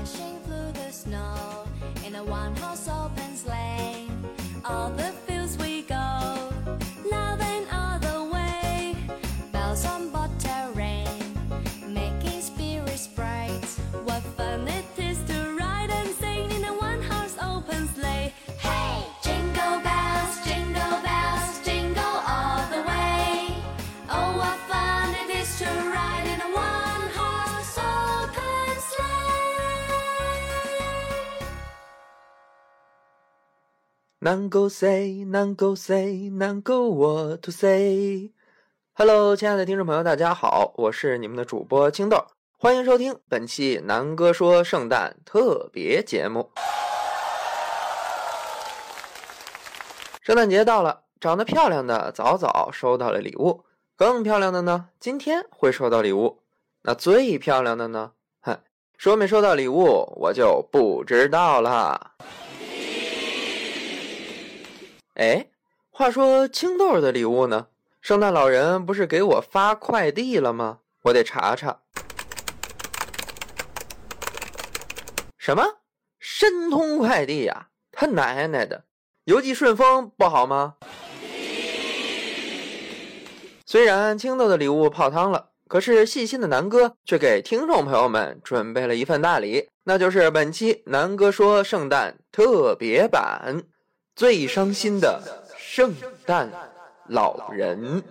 dashing through the snow in a one horse open 能够 say，能够 say，能够我 to say。Hello，亲爱的听众朋友，大家好，我是你们的主播青豆，欢迎收听本期南哥说圣诞特别节目。圣诞节到了，长得漂亮的早早收到了礼物，更漂亮的呢，今天会收到礼物。那最漂亮的呢？哼，收没收到礼物我就不知道了。哎，话说青豆的礼物呢？圣诞老人不是给我发快递了吗？我得查查。什么？申通快递呀、他奶奶的！邮寄顺丰不好吗？虽然青豆的礼物泡汤了，可是细心的南哥却给听众朋友们准备了一份大礼，那就是本期南哥说圣诞特别版。最伤心的圣诞老人。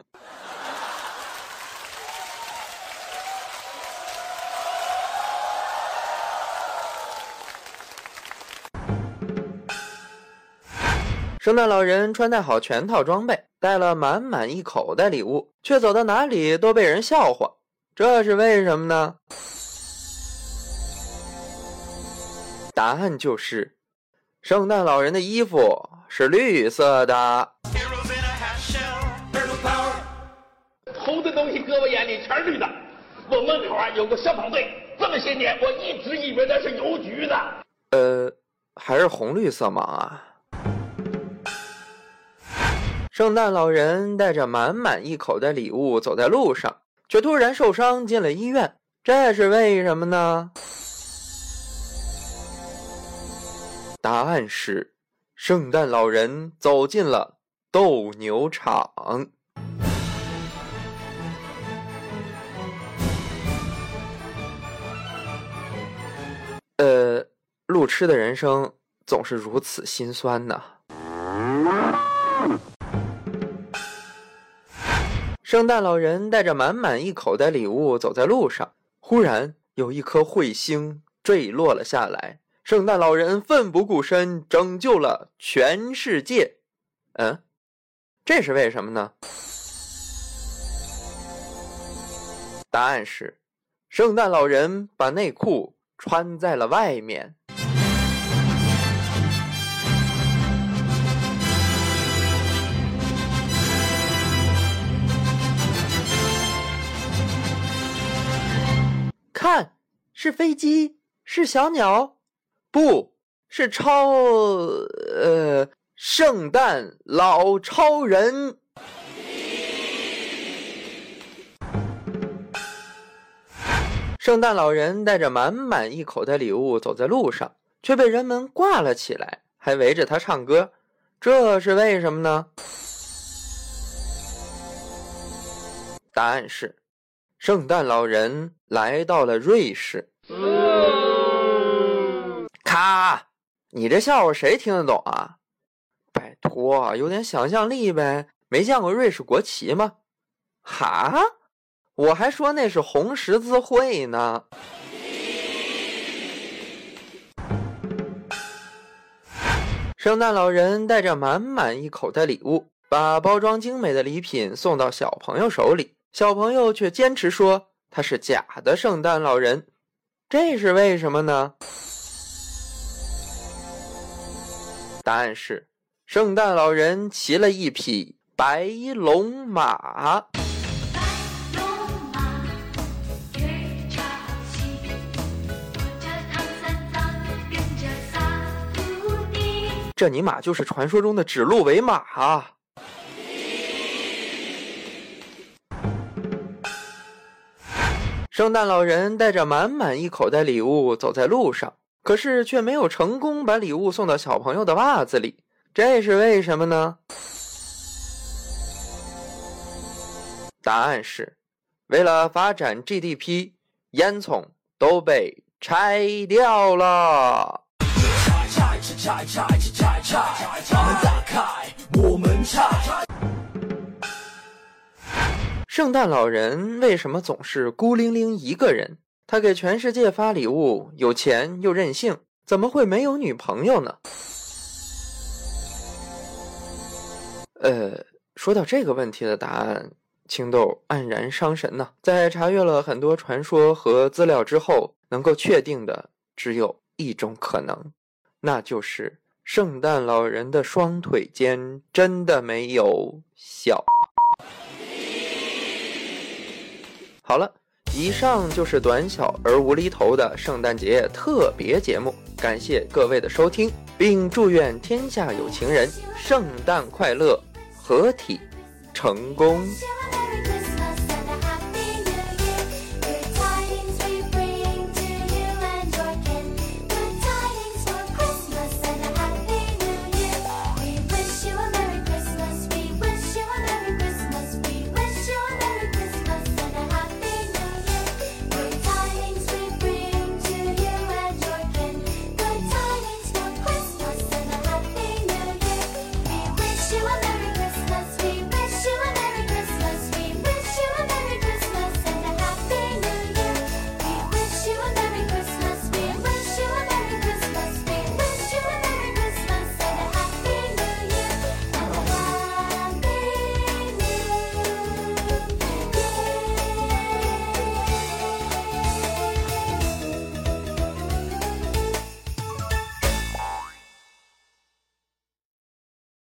圣诞老人穿戴好全套装备，带了满满一口袋礼物，却走到哪里都被人笑话，这是为什么呢？答案就是，圣诞老人的衣服是绿色的。偷的东西搁我眼里全是绿的。我门口啊有个消防队，这么些年我一直以为那是邮局的。呃，还是红绿色盲啊！圣诞老人带着满满一口袋礼物走在路上，却突然受伤进了医院，这是为什么呢？答案是，圣诞老人走进了斗牛场。呃，路痴的人生总是如此心酸呐。圣诞老人带着满满一口袋礼物走在路上，忽然有一颗彗星坠落了下来。圣诞老人奋不顾身拯救了全世界。嗯，这是为什么呢？答案是，圣诞老人把内裤穿在了外面。看，是飞机，是小鸟，不是超呃圣诞老超人。圣诞老人带着满满一口袋礼物走在路上，却被人们挂了起来，还围着他唱歌，这是为什么呢？答案是，圣诞老人来到了瑞士。啊！你这笑话谁听得懂啊？拜托，有点想象力呗！没见过瑞士国旗吗？哈？我还说那是红十字会呢。圣诞老人带着满满一口袋礼物，把包装精美的礼品送到小朋友手里，小朋友却坚持说他是假的圣诞老人，这是为什么呢？答案是，圣诞老人骑了一匹白龙马。这尼玛就是传说中的指鹿为马啊！圣诞老人带着满满一口袋礼物走在路上，可是却没有成功把礼物送到小朋友的袜子里，这是为什么呢？答案是，为了发展 GDP，烟囱都被拆掉了。圣诞老人为什么总是孤零零一个人？他给全世界发礼物，有钱又任性，怎么会没有女朋友呢？呃，说到这个问题的答案，青豆黯然伤神呢。在查阅了很多传说和资料之后，能够确定的只有一种可能，那就是圣诞老人的双腿间真的没有小。好了，以上就是短小而无厘头的圣诞节特别节目，感谢各位的收听，并祝愿天下有情人圣诞快乐，合体成功。